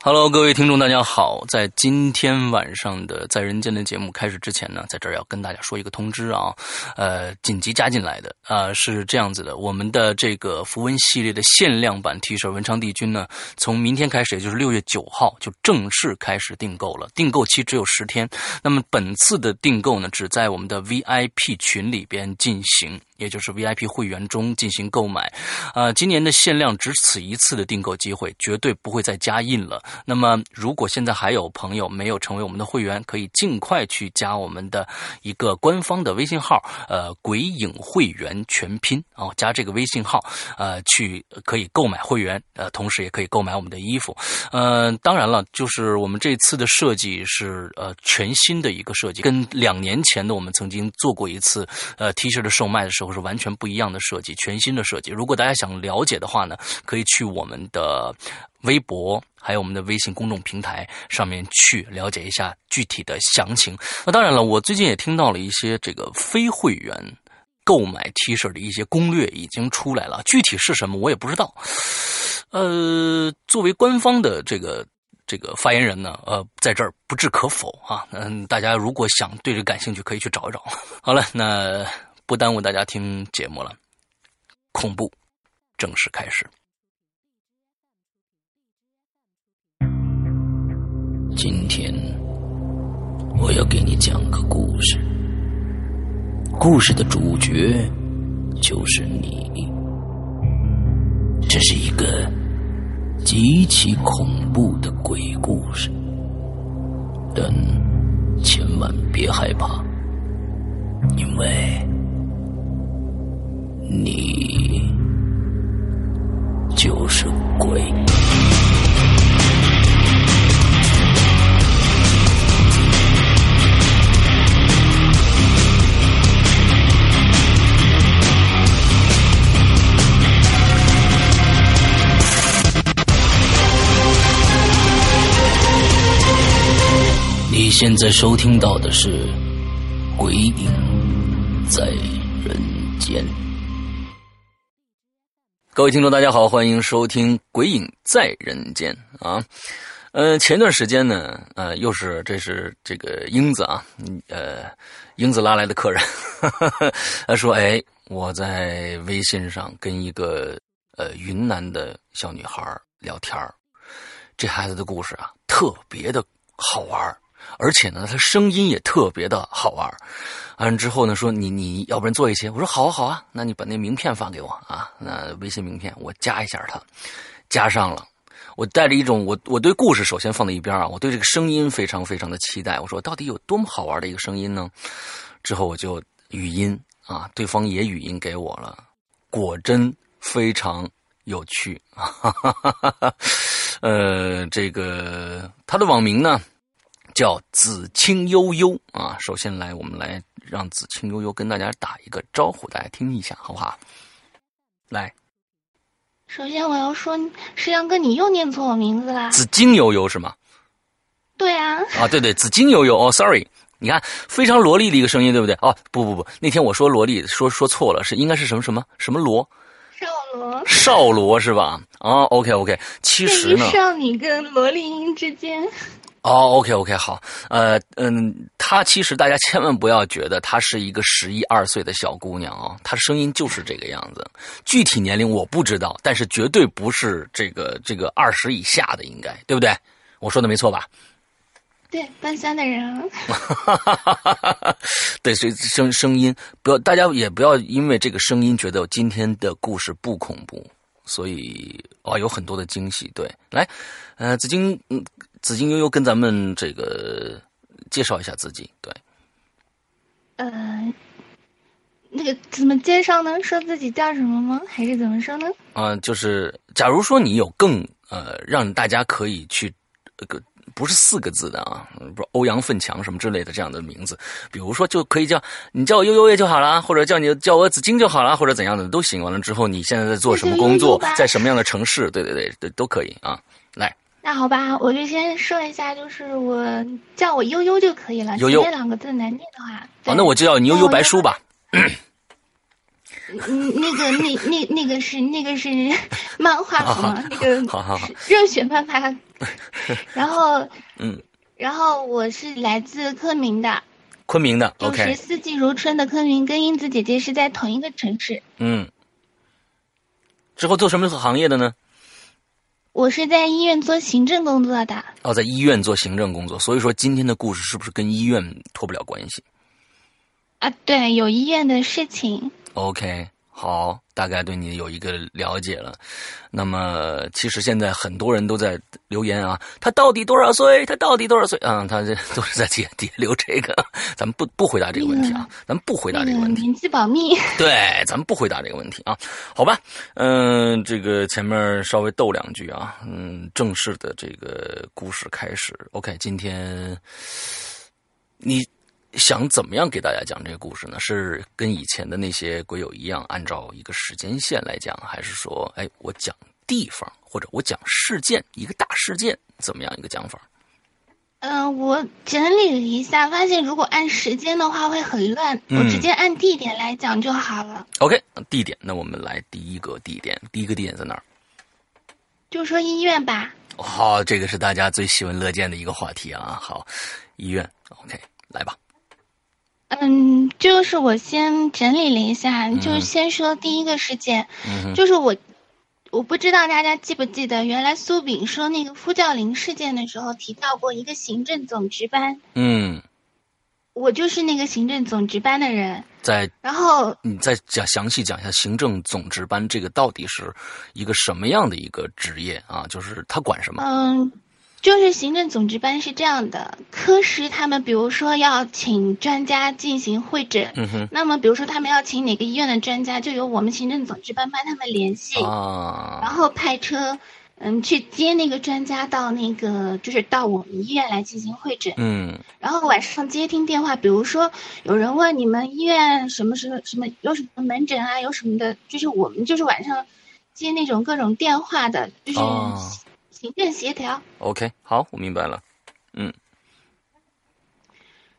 Hello，各位听众，大家好！在今天晚上的在人间的节目开始之前呢，在这儿要跟大家说一个通知啊，呃，紧急加进来的啊，是这样子的，我们的这个符文系列的限量版 T 恤文昌帝君呢，从明天开始，也就是六月九号就正式开始订购了，订购期只有十天。那么本次的订购呢，只在我们的 VIP 群里边进行。也就是 VIP 会员中进行购买，呃，今年的限量只此一次的订购机会，绝对不会再加印了。那么，如果现在还有朋友没有成为我们的会员，可以尽快去加我们的一个官方的微信号，呃，鬼影会员全拼哦，加这个微信号，呃，去可以购买会员，呃，同时也可以购买我们的衣服。呃，当然了，就是我们这次的设计是呃全新的一个设计，跟两年前的我们曾经做过一次呃 T 恤的售卖的时候。是完全不一样的设计，全新的设计。如果大家想了解的话呢，可以去我们的微博，还有我们的微信公众平台上面去了解一下具体的详情。那当然了，我最近也听到了一些这个非会员购买 T 恤的一些攻略已经出来了，具体是什么我也不知道。呃，作为官方的这个这个发言人呢，呃，在这儿不置可否啊。嗯，大家如果想对这感兴趣，可以去找一找。好了，那。不耽误大家听节目了，恐怖正式开始。今天我要给你讲个故事，故事的主角就是你。这是一个极其恐怖的鬼故事，但千万别害怕，因为。你就是鬼。你现在收听到的是《鬼影在人间》。各位听众，大家好，欢迎收听《鬼影在人间》啊，呃，前段时间呢，呃，又是这是这个英子啊，呃，英子拉来的客人，他说：“哎，我在微信上跟一个呃云南的小女孩聊天这孩子的故事啊，特别的好玩而且呢，他声音也特别的好玩完了之后呢，说你你要不然做一期？我说好啊好啊，那你把那名片发给我啊，那微信名片我加一下他，加上了。我带着一种我我对故事首先放在一边啊，我对这个声音非常非常的期待。我说到底有多么好玩的一个声音呢？之后我就语音啊，对方也语音给我了，果真非常有趣啊。呃，这个他的网名呢？叫紫青悠悠啊！首先来，我们来让紫青悠悠跟大家打一个招呼，大家听一下，好不好？来，首先我要说，石阳哥，你又念错我名字啦！紫金悠悠是吗？对啊。啊，对对，紫金悠悠哦，sorry，你看非常萝莉的一个声音，对不对？哦，不不不，那天我说萝莉，说说错了，是应该是什么什么什么罗？少罗。少罗是吧？啊，OK OK，其实呢，少女跟萝莉音之间。哦，OK，OK，好，呃，嗯，她其实大家千万不要觉得她是一个十一二岁的小姑娘啊，她声音就是这个样子，具体年龄我不知道，但是绝对不是这个这个二十以下的，应该对不对？我说的没错吧？对，半三的人。对，所以声声音不要，大家也不要因为这个声音觉得今天的故事不恐怖，所以啊，有很多的惊喜。对，来，呃，紫金，嗯。紫金悠悠跟咱们这个介绍一下自己，对。呃，那个怎么介绍呢？说自己叫什么吗？还是怎么说呢？啊，就是假如说你有更呃，让大家可以去个不是四个字的啊，不是欧阳奋强什么之类的这样的名字，比如说就可以叫你叫我悠悠也就好了，或者叫你叫我紫金就好了，或者怎样的都行。完了之后，你现在在做什么工作，在什么样的城市？对对对对，都可以啊，来。那好吧，我就先说一下，就是我叫我悠悠就可以了。悠悠两个字难念的话，好，那我就叫你悠悠白书吧。嗯，那个那那那个是那个是漫画图嘛，那个好好好，热血漫画。然后嗯，然后我是来自昆明的，昆明的就是，OK，四季如春的昆明，跟英子姐姐是在同一个城市。嗯，之后做什么行业的呢？我是在医院做行政工作的。哦，在医院做行政工作，所以说今天的故事是不是跟医院脱不了关系啊，对，有医院的事情。？OK，好，大概对你有一个了解了。那么，其实现在很多人都在留言啊，他到底多少岁？他到底多少岁？啊、他这都是在底底下留这个，咱们不不回答这个问题啊，咱们不回答这个问题。个年纪保密。对，咱们不回答这个问题啊，好吧？嗯、这个前面稍微逗两句啊，嗯，正式的这个故事开始。OK，今天你想怎么样给大家讲这个故事呢？是跟以前的那些鬼友一样，按照一个时间线来讲，还是说，哎，我讲地方或者我讲事件，一个大事件，怎么样一个讲法？嗯、我整理了一下，发现如果按时间的话会很乱，嗯我直接按地点来讲就好了。OK，地点，那我们来第一个地点，第一个地点在哪儿？就说医院吧。好，这个是大家最喜闻乐见的一个话题啊。好，医院，OK，来吧。嗯，就是我先整理了一下，就先说第一个事件，嗯，就是我，我不知道大家记不记得，原来苏炳说那个呼叫铃事件的时候提到过一个行政总值班，嗯，我就是那个行政总值班的人。在然后，你再讲详细讲一下行政总值班这个到底是一个什么样的一个职业啊？就是他管什么？嗯，就是行政总值班是这样的，科室他们比如说要请专家进行会诊，嗯，那么比如说他们要请哪个医院的专家，就由我们行政总值班帮他们联系，然啊，后派车，嗯，去接那个专家到那个就是到我们医院来进行会诊。嗯。然后晚上接听电话，比如说有人问你们医院什么什么什么有什么门诊啊，有什么的，就是我们就是晚上接那种各种电话的，就是哦行政协调。，OK，好，我明白了。嗯。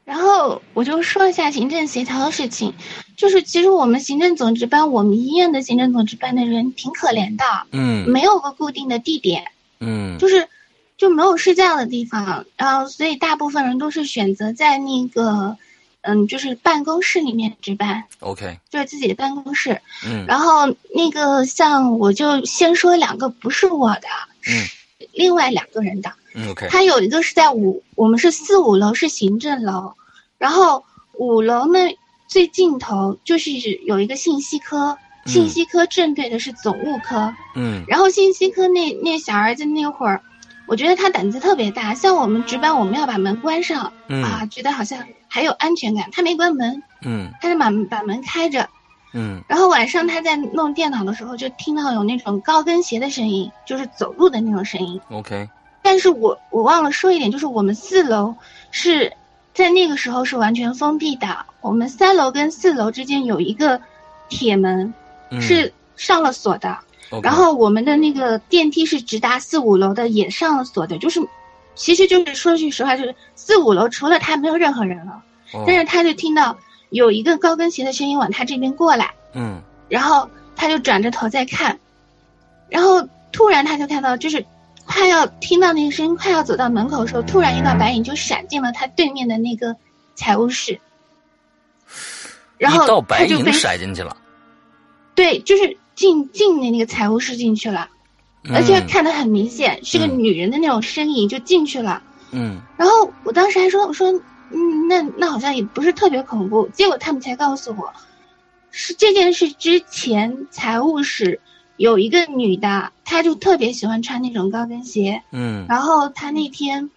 然后我就说一下行政协调的事情，就是其实我们行政总值班，我们医院的行政总值班的人挺可怜的，嗯。没有个固定的地点，嗯。就是就没有睡觉的地方，然后所以大部分人都是选择在那个，嗯，就是办公室里面值班，，OK，就是自己的办公室。嗯。然后那个像我就先说两个不是我的，是另外两个人的。嗯，OK，他有一个是在五，我们是四五楼是行政楼，然后五楼呢最尽头就是有一个信息科，嗯信息科正对的是总务科。嗯然后信息科那那小儿子那会儿，我觉得他胆子特别大。像我们值班，我们要把门关上、嗯啊，觉得好像还有安全感。他没关门，嗯他就把把门开着。嗯。然后晚上他在弄电脑的时候，就听到有那种高跟鞋的声音，就是走路的那种声音。，OK，但是我我忘了说一点，就是我们四楼是在那个时候是完全封闭的，我们三楼跟四楼之间有一个铁门嗯。是上了锁的。然后我们的那个电梯是直达四五楼的，也上了锁的，就是，其实就是说句实话，就是四五楼除了他没有任何人了，哦。但是他就听到有一个高跟鞋的声音往他这边过来，嗯。然后他就转着头在看，然后突然他就看到，就是快要听到那个声音，快要走到门口的时候，突然一道白影就闪进了他对面的那个财务室，然后白影被闪进去了，对，就是进进的那个财务室进去了。而且嗯看得很明显，是个嗯。女人的那种身影就进去了。嗯。然后我当时还说，我说，嗯，那那好像也不是特别恐怖。结果他们才告诉我，是这件事之前财务室有一个女的，她就特别喜欢穿那种高跟鞋。嗯然后她那天，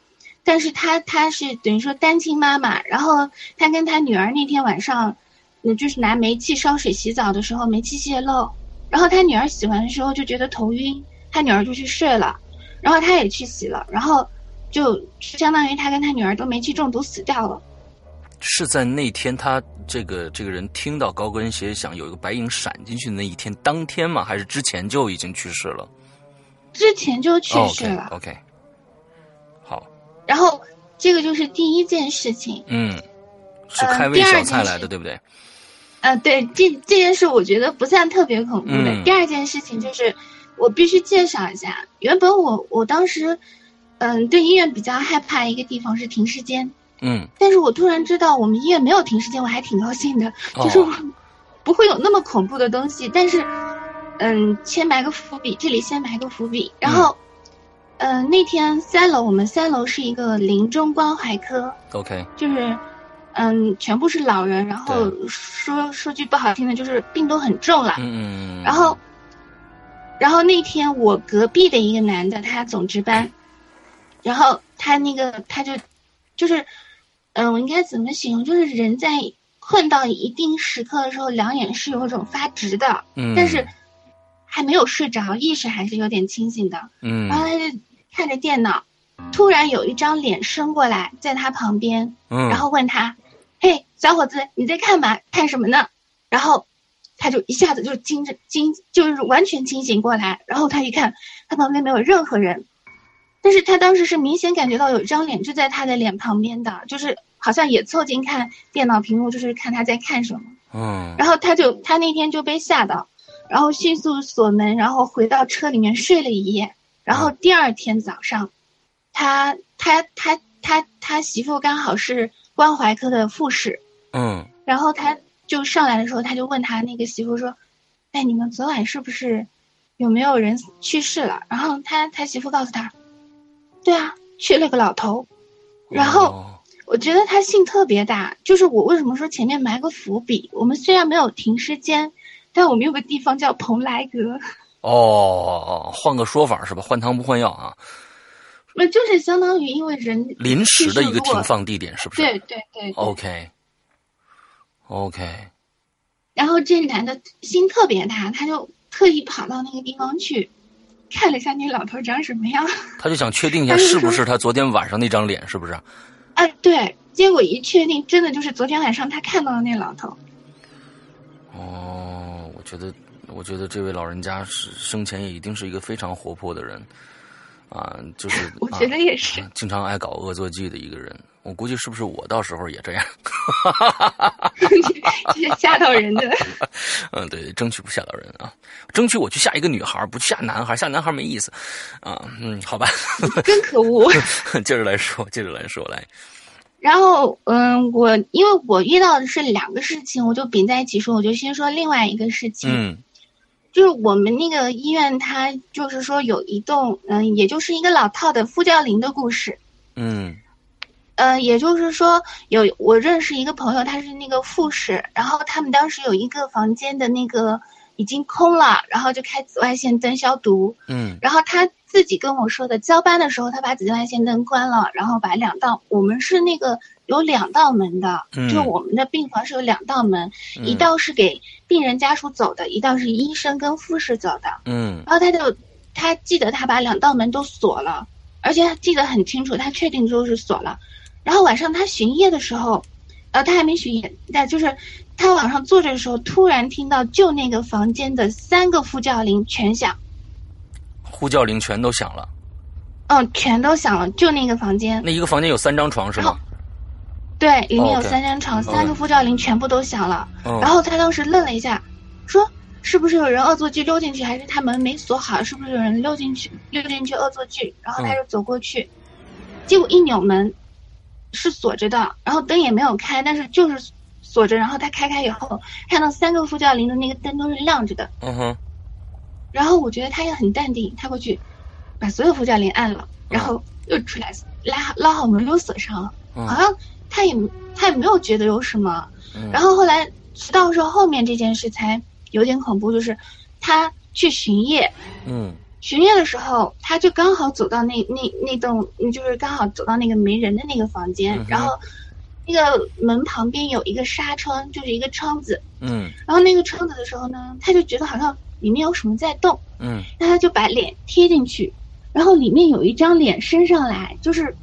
但是她她是等于说单亲妈妈，然后她跟她女儿那天晚上，嗯，就是拿煤气烧水洗澡的时候，煤气泄漏，然后她女儿洗完的时候就觉得头晕，她女儿就去睡了，然后她也去洗了，然后就相当于他跟他女儿都煤气中毒死掉了。是在那天他这个这个人听到高跟鞋响有一个白影闪进去的那一天当天吗？还是之前就已经去世了？之前就去世了，OK OK，好，然后这个就是第一件事情。嗯，是呃开胃小菜来的，事对不对？呃，对，这这件事我觉得不算特别恐怖的。嗯第二件事情就是，我必须介绍一下，原本我我当时，嗯、对医院比较害怕一个地方是停尸间，嗯，但是我突然知道我们医院没有停尸间，我还挺高兴的，哦就是我不会有那么恐怖的东西。但是，嗯，先埋个伏笔，这里先埋个伏笔。然后，嗯、那天三楼我们三楼是一个临终关怀科，OK，就是，嗯，全部是老人，然后说说句不好听的，就是病都很重了。嗯嗯，然后，然后那天我隔壁的一个男的，他总值班，然后他那个他就，就是，嗯、我应该怎么形容？就是人在困到一定时刻的时候，两眼是有一种发直的，嗯，但是还没有睡着，意识还是有点清醒的。嗯然后他就看着电脑，突然有一张脸伸过来，在他旁边，嗯，然后问他：“嘿，小伙子，你在看嘛？看什么呢？”然后他就一下子就惊着惊，就是完全清醒过来。然后他一看，他旁边没有任何人，但是他当时是明显感觉到有一张脸就在他的脸旁边的，就是好像也凑近看电脑屏幕，就是看他在看什么。嗯然后他就他那天就被吓到，然后迅速锁门，然后回到车里面睡了一夜。然后第二天早上，他他他他他媳妇刚好是关怀科的护士，嗯然后他就上来的时候，他就问他那个媳妇说：“哎，你们昨晚是不是有没有人去世了？”然后他他媳妇告诉他：“对啊，去了个老头。”然后。哦我觉得他性特别大，就是我为什么说前面埋个伏笔？我们虽然没有停尸间，但我们有个地方叫蓬莱阁，哦，换个说法是吧？换汤不换药啊，那就是相当于因为人临时的一个停放地点是不是？对对对对 OK OK，然后这男的心特别大，他就特意跑到那个地方去，看了一下那老头长什么样。他就想确定一下是不是他昨天晚上那张脸，是不是？啊，对，结果一确定，真的就是昨天晚上他看到的那老头。哦，我觉得，我觉得这位老人家是生前也一定是一个非常活泼的人，啊，就是 我觉得也是啊，经常爱搞恶作剧的一个人。我估计是不是我到时候也这样？这是吓到人的。嗯，对，争取不吓到人啊，争取我去吓一个女孩，不去吓男孩，吓男孩没意思啊。嗯，好吧，更可恶。接着来说，接着来说，来，然后，嗯，我因为我遇到的是两个事情，我就并在一起说，我就先说另外一个事情，嗯就是我们那个医院，它就是说有一栋，嗯，也就是一个老套的呼叫铃的故事，嗯。呃，也就是说有我认识一个朋友，他是那个护士，然后他们当时有一个房间的那个已经空了，然后就开紫外线灯消毒，嗯。然后他自己跟我说的，交班的时候他把紫外线灯关了，然后把两道，我们是那个有两道门的，嗯就我们的病房是有两道门，嗯一道是给病人家属走的，一道是医生跟护士走的。嗯然后他就他记得他把两道门都锁了，而且他记得很清楚，他确定就是锁了。然后晚上他巡夜的时候，呃，他还没巡夜，但就是他晚上坐着的时候，突然听到就那个房间的三个呼叫铃全响。呼叫铃全都响了。嗯，全都响了，就那个房间。那一个房间有三张床是吗？对，里面有三张床三个呼叫铃全部都响了。嗯然后他当时愣了一下，说：“是不是有人恶作剧溜进去，还是他门没锁好？是不是有人溜进去溜进去恶作剧？”然后他就走过去，结果一扭门，是锁着的，然后灯也没有开，但是就是锁着。然后他开开以后，看到三个呼叫铃的那个灯都是亮着的。嗯哼，然后我觉得他也很淡定，他过去把所有呼叫铃按了，然后又出来拉拉好门又锁上了。嗯好像他也他也没有觉得有什么。嗯。然后后来直到说后面这件事才有点恐怖，就是他去巡夜，嗯。巡夜的时候他就刚好走到那那那栋，就是刚好走到那个没人的那个房间，嗯然后那个门旁边有一个纱窗，就是一个窗子，嗯。然后那个窗子的时候呢，他就觉得好像里面有什么在动，嗯。那他就把脸贴进去，然后里面有一张脸伸上来，就是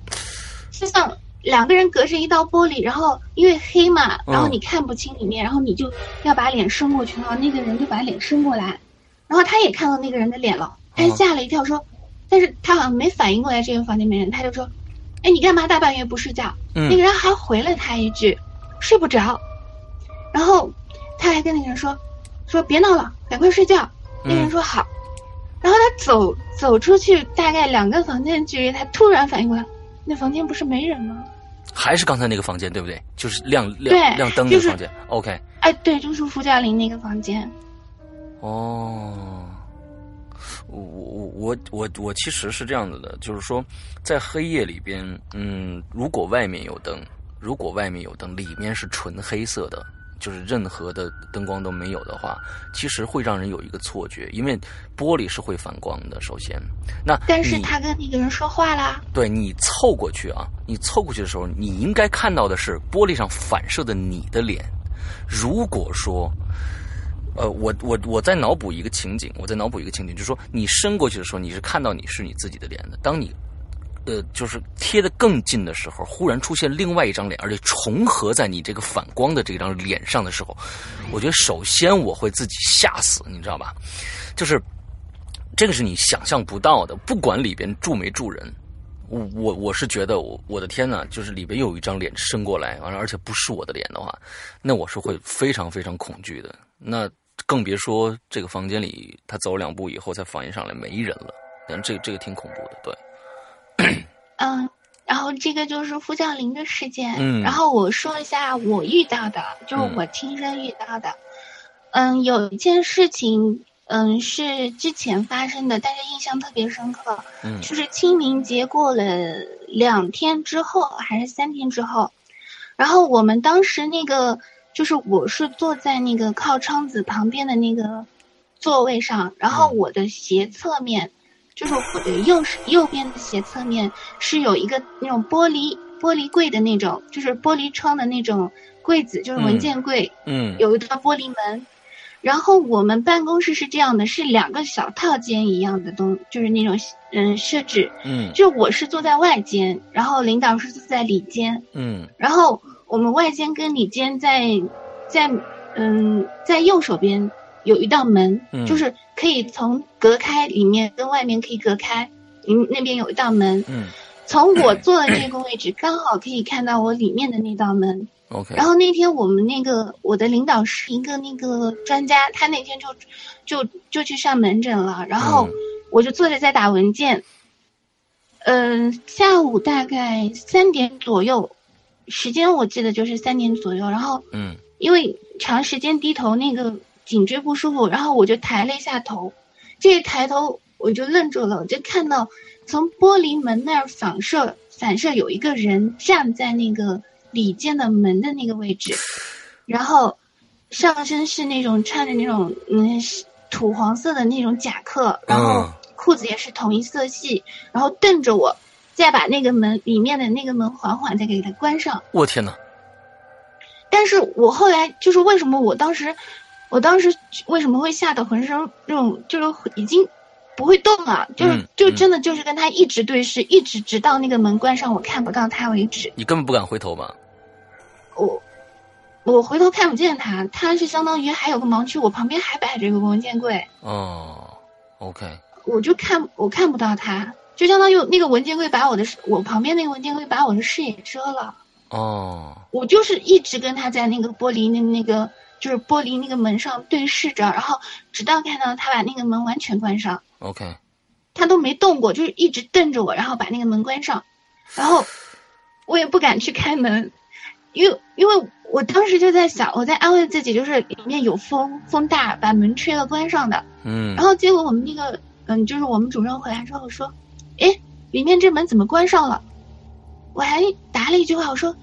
就像两个人隔着一道玻璃，然后因为黑嘛，嗯然后你看不清里面，然后你就要把脸伸过去，然后那个人就把脸伸过来，然后他也看到那个人的脸了，他嗯吓了一跳说，但是他好像没反应过来这个房间没人，他就说，哎，你干嘛大半夜不睡觉？那嗯个人还回了他一句，睡不着。然后他还跟那个人说说别闹了，赶快睡觉。那个人说好。然后他走走出去大概两个房间距离，他突然反应过来，那房间不是没人吗？还是刚才那个房间对不对？就是亮亮亮灯那个房间。OK。哎，对，就是傅家林那个房间。哦。我我我我我其实是这样子的，就是说，在黑夜里边，嗯，如果外面有灯，如果外面有灯，里面是纯黑色的，就是任何的灯光都没有的话，其实会让人有一个错觉，因为玻璃是会反光的。首先，那但是他跟那个人说话啦。对你凑过去啊，你凑过去的时候，你应该看到的是玻璃上反射的你的脸。如果说。呃，我我我在脑补一个情景，我在脑补一个情景，就是说你伸过去的时候，你是看到你是你自己的脸的。当你，呃，就是贴的更近的时候，忽然出现另外一张脸，而且重合在你这个反光的这张脸上的时候，我觉得首先我会自己吓死，你知道吧？就是这个是你想象不到的，不管里边住没住人，我我我是觉得我我的天呐，就是里边有一张脸伸过来，完了而且不是我的脸的话，那我是会非常非常恐惧的。那更别说这个房间里，他走两步以后才反应上来没人了。但这这个挺恐怖的，对。嗯，然后这个就是傅教林的事件。嗯。然后我说一下我遇到的，就是我亲身遇到的。嗯，有一件事情，嗯，是之前发生的，但是印象特别深刻。嗯。就是清明节过了两天之后，还是三天之后，然后我们当时那个。就是我是坐在那个靠窗子旁边的那个座位上，然后我的斜侧面，就是我的右右边的斜侧面是有一个那种玻璃玻璃柜的那种，就是玻璃窗的那种柜子，就是文件柜，嗯，有一道玻璃门。然后我们办公室是这样的，是两个小套间一样的东，就是那种嗯设置，嗯，就我是坐在外间，然后领导是坐在里间，嗯，然后。我们外间跟里间在，在嗯，在右手边有一道门，就是可以从隔开里面跟外面可以隔开，嗯，那边有一道门，嗯，从我坐的这个位置刚好可以看到我里面的那道门，OK。然后那天我们那个我的领导是一个那个专家，他那天就就就去上门诊了，然后我就坐着在打文件，嗯，下午大概三点左右。时间我记得就是三点左右，然后，嗯，因为长时间低头，那个颈椎不舒服，然后我就抬了一下头，这一抬头我就愣住了，我就看到从玻璃门那儿反射反射有一个人站在那个里间的门的那个位置，然后上身是那种穿着那种嗯土黄色的那种夹克，然后裤子也是同一色系，然后瞪着我。再把那个门里面的那个门缓缓再给它关上。我天哪！但是我后来就是为什么我当时，我当时为什么会吓得浑身那种就是已经不会动了，就是就真的就是跟他一直对视，一直直到那个门关上，我看不到他为止。你根本不敢回头吧？我我回头看不见他，他是相当于还有个盲区，我旁边还摆着一个文件柜。哦，OK。我就看我看不到他。就相当于那个文件柜把我的我旁边那个文件柜把我的视野遮了。哦，我就是一直跟他在那个玻璃那那个就是玻璃那个门上对视着，然后直到看到他把那个门完全关上。OK，他都没动过，就是一直瞪着我，然后把那个门关上，然后我也不敢去开门，因为因为我当时就在想，我在安慰自己，就是里面有风，风大把门吹了关上的。嗯，然后结果我们那个嗯，就是我们主任回来之后说。哎，里面这门怎么关上了？我还答了一句话，我说：“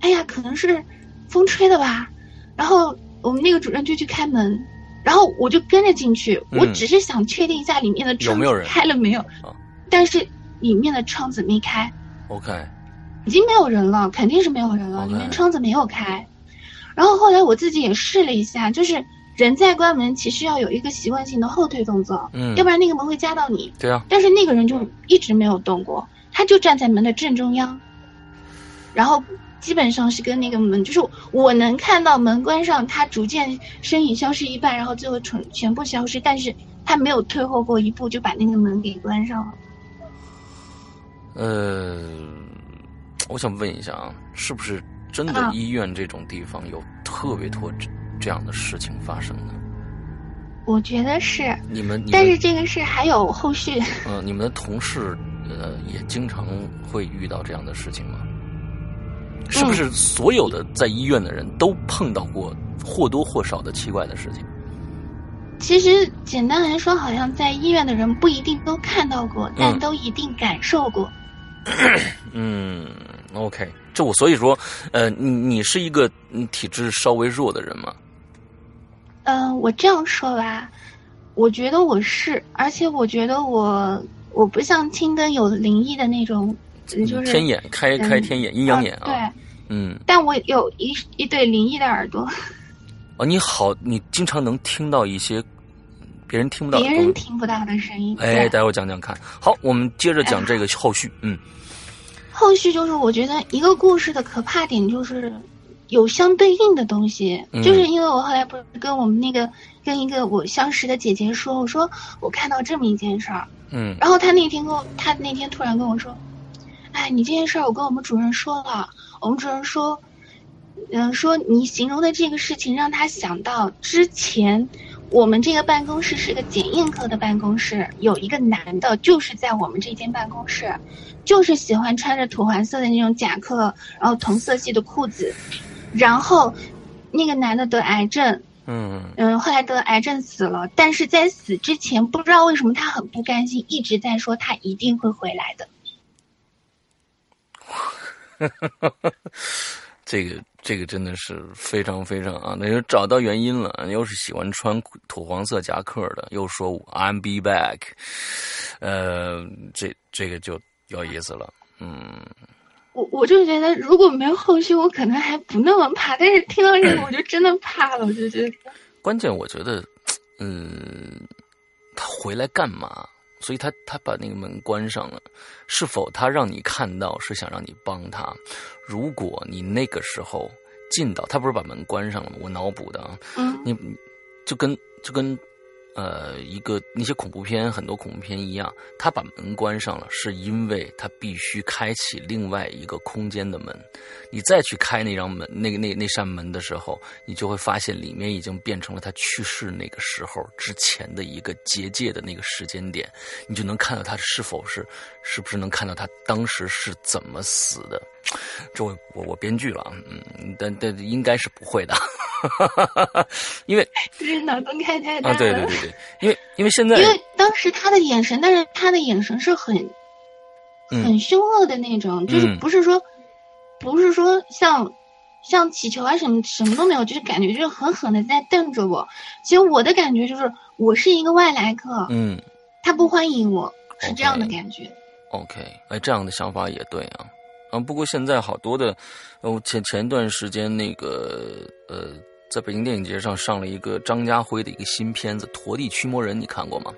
哎呀，可能是风吹的吧。”然后我们那个主任就去开门，然后我就跟着进去。我只是想确定一下里面的窗开了没有。但是里面的窗子没开。OK。已经没有人了，肯定是没有人了。里面窗子没有开。然后后来我自己也试了一下，就是。人在关门，其实要有一个习惯性的后退动作，嗯，要不然那个门会夹到你。对啊。但是那个人就一直没有动过，他就站在门的正中央，然后基本上是跟那个门，就是我能看到门关上，它逐渐身影消失一半，然后最后全全部消失，但是他没有退后过一步，就把那个门给关上了。呃，我想问一下啊，是不是真的医院这种地方有特别多这样的事情发生呢？我觉得是。你们，但是这个事还有后续。嗯，你们的同事呃也经常会遇到这样的事情吗？是不是所有的在医院的人都碰到过或多或少的奇怪的事情？其实简单来说，好像在医院的人不一定都看到过，但都一定感受过。嗯，OK，这我所以说，呃，你你是一个体质稍微弱的人吗？嗯，我这样说吧，我觉得我是，而且我觉得我我不像青灯有灵异的那种，就是天眼开开天眼阴阳眼啊。对，嗯，但我有一一对灵异的耳朵。哦，你好，你经常能听到一些别人听不到、别人听不到的声音。哎，待会儿讲讲看。好，我们接着讲这个后续。嗯，后续就是我觉得一个故事的可怕点就是有相对应的东西，就是因为我后来不是跟我们那个跟一个我相识的姐姐说，我说我看到这么一件事儿。嗯。然后她那天跟我，她那天突然跟我说：“哎，你这件事儿我跟我们主任说了，我们主任说。”嗯，说你形容的这个事情让他想到之前，我们这个办公室是个检验科的办公室，有一个男的，就是在我们这间办公室，就是喜欢穿着土黄色的那种夹克，然后同色系的裤子，然后那个男的得癌症，嗯嗯，后来得癌症死了，但是在死之前，不知道为什么他很不甘心，一直在说他一定会回来的。这个这个真的是非常非常啊！那就找到原因了，又是喜欢穿土黄色夹克的，又说 I'm be back，呃，这这个就有意思了，嗯。我我就觉得如果没有后续，我可能还不那么怕，但是听到这个，我就真的怕了，我就觉得。关键我觉得，嗯，他回来干嘛？所以他他把那个门关上了，是否他让你看到是想让你帮他？如果你那个时候进到，他不是把门关上了吗？我脑补的啊，嗯，你就跟就跟。呃，一个那些恐怖片，很多恐怖片一样，他把门关上了，是因为他必须开启另外一个空间的门。你再去开那张门，那个那那扇门的时候，你就会发现里面已经变成了他去世那个时候之前的一个结界的那个时间点，你就能看到他是否是是不是能看到他当时是怎么死的。这我我我编剧了，嗯，但但应该是不会的。因为就是脑洞开太大了。啊，对对对对，因为因为现在，因为当时他的眼神，但是他的眼神是很很凶恶的那种，就是不是说不是说像像祈求啊什么什么都没有，就是感觉就是狠狠的在瞪着我。其实我的感觉就是我是一个外来客，嗯，他不欢迎我，是这样的感觉。OK，哎，这样的想法也对啊。啊，不过现在好多的，呃，前前段时间那个呃，在北京电影节上上了一个张家辉的一个新片子《陀地驱魔人》，你看过吗？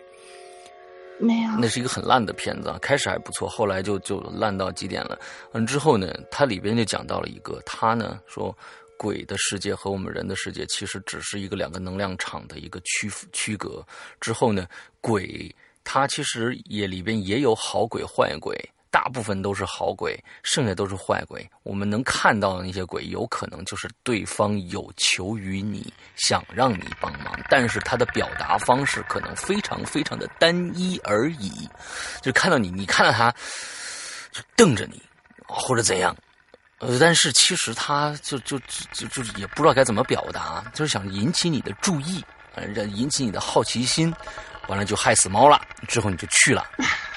没有。那是一个很烂的片子啊，开始还不错，后来就就烂到极点了。嗯，之后呢，它里边就讲到了一个，他呢说，鬼的世界和我们人的世界其实只是一个两个能量场的一个区区隔。之后呢，鬼它其实也里边也有好鬼坏鬼。大部分都是好鬼，剩下都是坏鬼。我们能看到的那些鬼，有可能就是对方有求于你，想让你帮忙，但是他的表达方式可能非常非常的单一而已。就看到你，你看到他，就瞪着你，或者怎样。呃，但是其实他就就就就也不知道该怎么表达，就是想引起你的注意，让引起你的好奇心。完了就害死猫了，之后你就去了，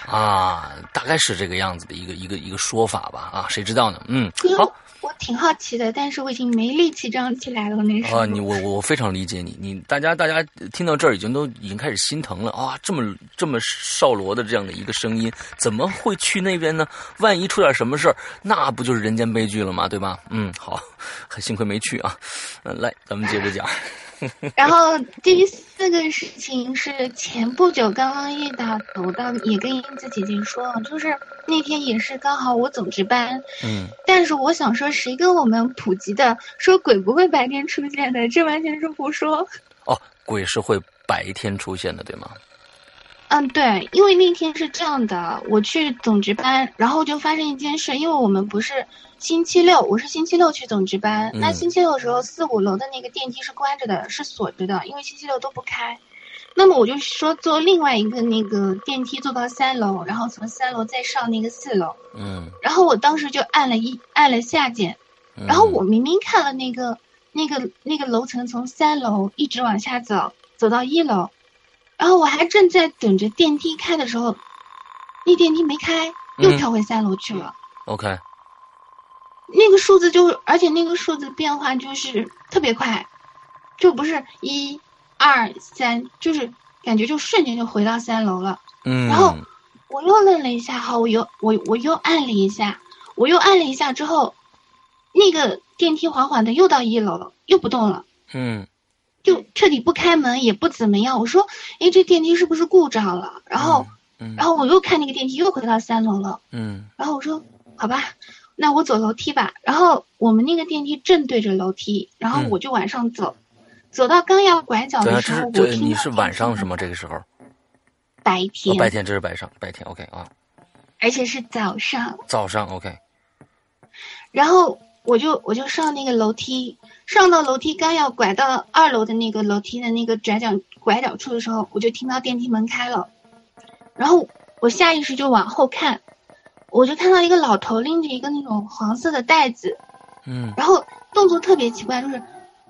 啊，大概是这个样子的一个一个一个说法吧，啊，谁知道呢？嗯，好，我挺好奇的，但是我已经没力气张起来了，那时候。啊，你我我非常理解你，你大家大家听到这儿已经都已经开始心疼了啊，这么这么少罗的这样的一个声音，怎么会去那边呢？万一出点什么事儿，那不就是人间悲剧了吗？对吧？嗯，好，很幸亏没去啊，嗯，来，咱们接着讲。然后第四个事情是前不久刚刚遇到的，我刚也跟英子姐姐说了，就是那天也是刚好我总值班，嗯，但是我想说，谁跟我们普及的说鬼不会白天出现的？这完全是胡说。哦，鬼是会白天出现的，对吗？嗯，对，因为那天是这样的，我去总值班，然后就发生一件事，因为我们不是星期六，我是星期六去总值班，那星期六的时候四五楼的那个电梯是关着的，是锁着的，因为星期六都不开。那么我就说坐另外一个那个电梯坐到三楼，然后从三楼再上那个四楼。嗯。然后我当时就按了一按了下键，然后我明明看了那个那个那个楼层从三楼一直往下走，走到一楼，然后我还正在等着电梯开的时候，那电梯没开，又跳回三楼去了。OK。那个数字就而且那个数字变化就是特别快，就不是一。二三就是感觉就瞬间就回到三楼了，嗯，然后我又愣了一下，好，我又我我又按了一下，我又按了一下之后，那个电梯缓缓的又到一楼了，又不动了，嗯，就彻底不开门也不怎么样。我说，哎，这电梯是不是故障了？然后，然后我又看那个电梯又回到三楼了，嗯，然后我说，好吧，那我走楼梯吧。然后我们那个电梯正对着楼梯，然后我就往上走。走到刚要拐角的时候，我听你是晚上是吗？这个时候，白天，白天这是白上白天，OK 啊，而且是早上，早上 OK。然后我就我就上那个楼梯，上到楼梯刚要拐到二楼的那个楼梯的那个转角拐角处的时候，我就听到电梯门开了，然后我下意识就往后看，我就看到一个老头拎着一个那种黄色的袋子，嗯，然后动作特别奇怪，就是。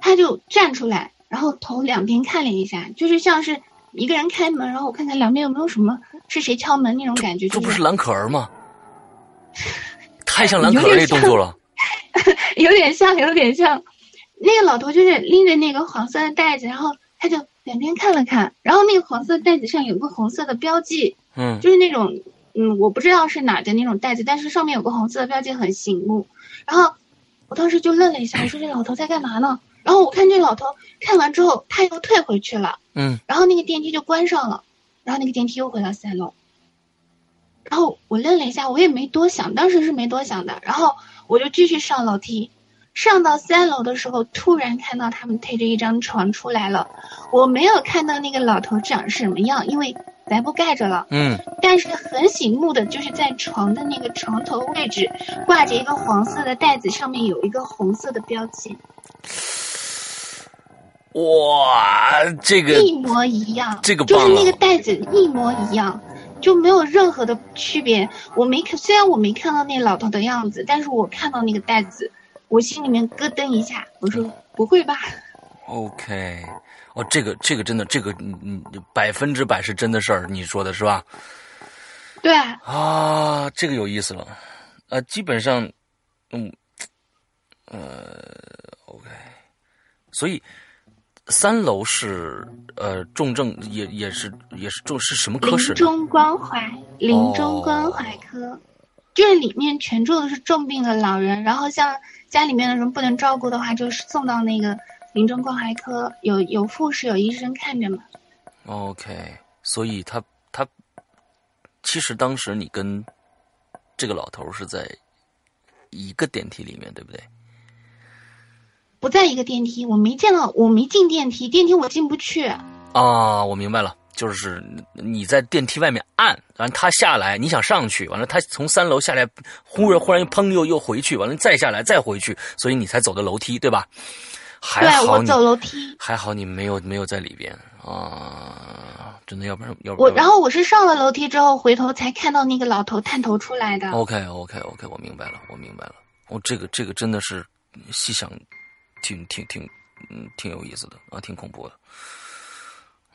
他就站出来，然后头两边看了一下，就是像是一个人开门，然后我看看两边有没有什么是谁敲门那种感觉。这不是蓝可儿吗？太像蓝可儿那动作了。有点像，有点像。那个老头就是拎着那个黄色的袋子，然后他就两边看了看，然后那个黄色袋子上有个红色的标记，嗯，就是那种嗯，我不知道是哪的那种袋子，但是上面有个红色的标记很醒目。然后我当时就愣了一下，我说这老头在干嘛呢？然后我看这老头看完之后，他又退回去了。嗯。然后那个电梯就关上了，然后那个电梯又回到三楼。然后我愣了一下，我也没多想，当时是没多想的。然后我就继续上楼梯，上到三楼的时候，突然看到他们推着一张床出来了。我没有看到那个老头长什么样，因为白布盖着了。嗯。但是很醒目的就是在床的那个床头位置挂着一个黄色的袋子，上面有一个红色的标记。哇，这个一模一样，这个就是那个袋子一模一样，就没有任何的区别。我没看，虽然我没看到那老头的样子，但是我看到那个袋子，我心里面咯噔一下，我说不会吧？OK，哦，这个这个真的，这个嗯嗯，百分之百是真的事儿，你说的是吧？对啊，这个有意思了，呃，基本上，嗯，呃，OK，所以。三楼是呃重症，也也是也是重是什么科室？临终关怀，临终关怀科，就是里面全住的是重病的老人，然后像家里面的人不能照顾的话，就是送到那个临终关怀科，有有护士有医生看着嘛。OK，所以他他其实当时你跟这个老头是在一个电梯里面，对不对？不在一个电梯，我没见到，我没进电梯，电梯我进不去。啊，我明白了，就是你在电梯外面按，完他下来，你想上去，完了他从三楼下来，忽然忽然又砰又又回去，完了再下来再回去，所以你才走的楼梯，对吧？还好我走楼梯，还好你没有没有在里边啊，真的，要不然要不然我然后我是上了楼梯之后回头才看到那个老头探头出来的。OK OK OK，我明白了，我明白了，我这个这个真的是细想。挺挺挺，嗯，挺有意思的啊，挺恐怖的，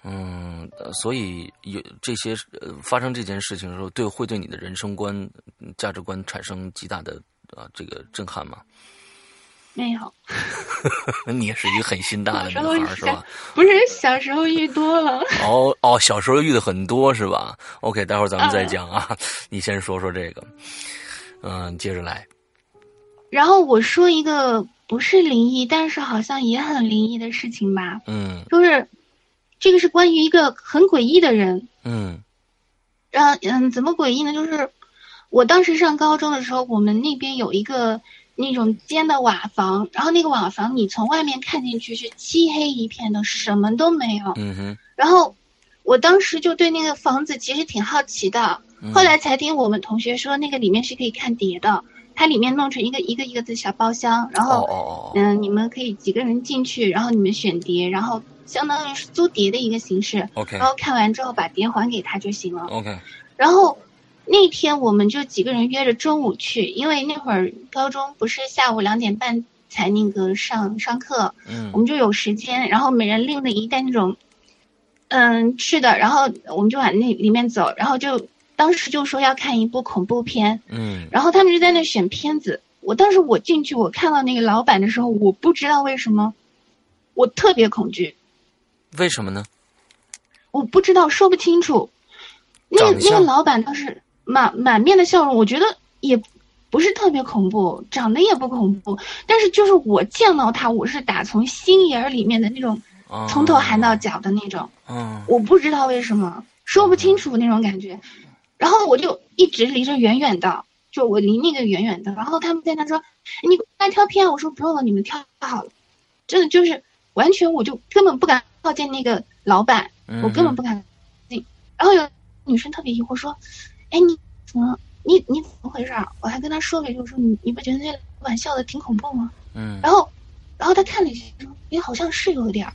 嗯，所以有这些呃发生这件事情的时候，对会对你的人生观、价值观产生极大的啊这个震撼吗？没有，你也是一个很心大的女孩是吧？不是小时候遇多了。哦哦，小时候遇的很多是吧？OK，待会儿咱们再讲啊，你先说说这个，嗯，接着来。然后我说一个。不是灵异，但是好像也很灵异的事情吧？嗯，就是这个是关于一个很诡异的人。嗯，让嗯，怎么诡异呢？就是我当时上高中的时候，我们那边有一个那种尖的瓦房，然后那个瓦房你从外面看进去是漆黑一片的，什么都没有。嗯哼。然后我当时就对那个房子其实挺好奇的，嗯后来才听我们同学说，那个里面是可以看碟的，它里面弄成一个一个一个的小包厢，然哦后嗯、你们可以几个人进去，然后你们选碟，然后相当于是租碟的一个形式，OK 然后看完之后把碟还给他就行了。OK，然后那天我们就几个人约着中午去，因为那会儿高中不是下午两点半才那个上上课，嗯我们就有时间，然后每人拎了一袋那种，嗯，吃的，然后我们就往那里面走，然后就当时就说要看一部恐怖片，嗯然后他们就在那选片子。我当时我进去，我看到那个老板的时候，我不知道为什么，我特别恐惧，为什么呢？我不知道说不清楚。那个那个老板当时满满面的笑容，我觉得也不是特别恐怖，长得也不恐怖，但是就是我见到他，我是打从心眼儿里面的那种，啊从头寒到脚的那种。嗯我不知道为什么，说不清楚那种感觉。然后我就一直离着远远的，就我离那个远远的。然后他们在那说：“你来挑片。”我说：“不用了，你们挑好了。”真的就是完全，我就根本不敢靠近那个老板，嗯我根本不敢近。然后有女生特别疑惑说：“哎，你怎么你你怎么回事儿？”我还跟他说了一句：“我说你你不觉得那老板笑的挺恐怖吗？”嗯然后，然后他看了一下，说：“也好像是有点儿。”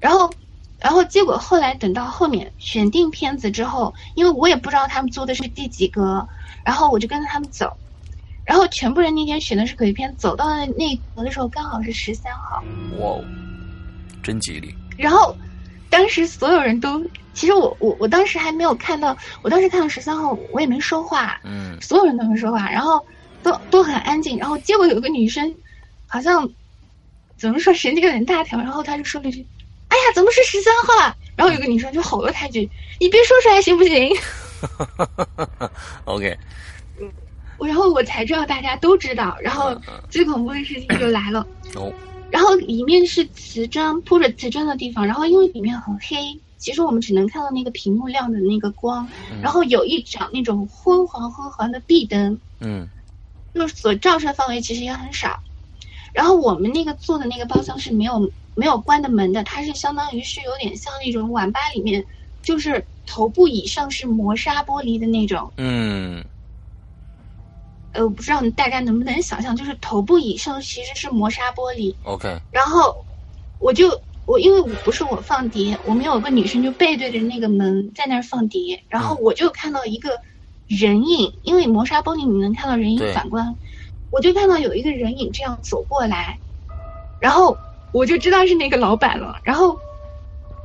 然后，然后结果后来等到后面选定片子之后，因为我也不知道他们租的是第几格，然后我就跟着他们走，然后全部人那天选的是鬼片，走到那格的时候刚好是十三号，哇哦，真吉利。然后当时所有人都，其实我我我当时还没有看到，我当时看到十三号，我也没说话，嗯所有人都没说话，然后都都很安静，然后结果有个女生，好像怎么说神经有点大条，然后她就说了一句：“哎呀，怎么是十三号啊？”然后有个女生就吼了她一句：“你别说出来行不行 OK，？” 然后我才知道大家都知道，然后嗯嗯最恐怖的事情就来了。哦然后里面是瓷砖铺着瓷砖的地方，然后因为里面很黑，其实我们只能看到那个屏幕亮的那个光，嗯然后有一盏那种昏黄昏黄的壁灯，嗯就是所照射范围其实也很少。然后我们那个做的那个包厢是没有没有关的门的，它是相当于是有点像那种网吧里面，就是头部以上是磨砂玻璃的那种。嗯呃，我不知道你大家能不能想象，就是头部以上其实是磨砂玻璃。OK，然后我就我因为我不是我放碟，我们有个女生就背对着那个门在那儿放碟，然后我就看到一个人影，因为磨砂玻璃你能看到人影反光，我就看到有一个人影这样走过来，然后我就知道是那个老板了。然后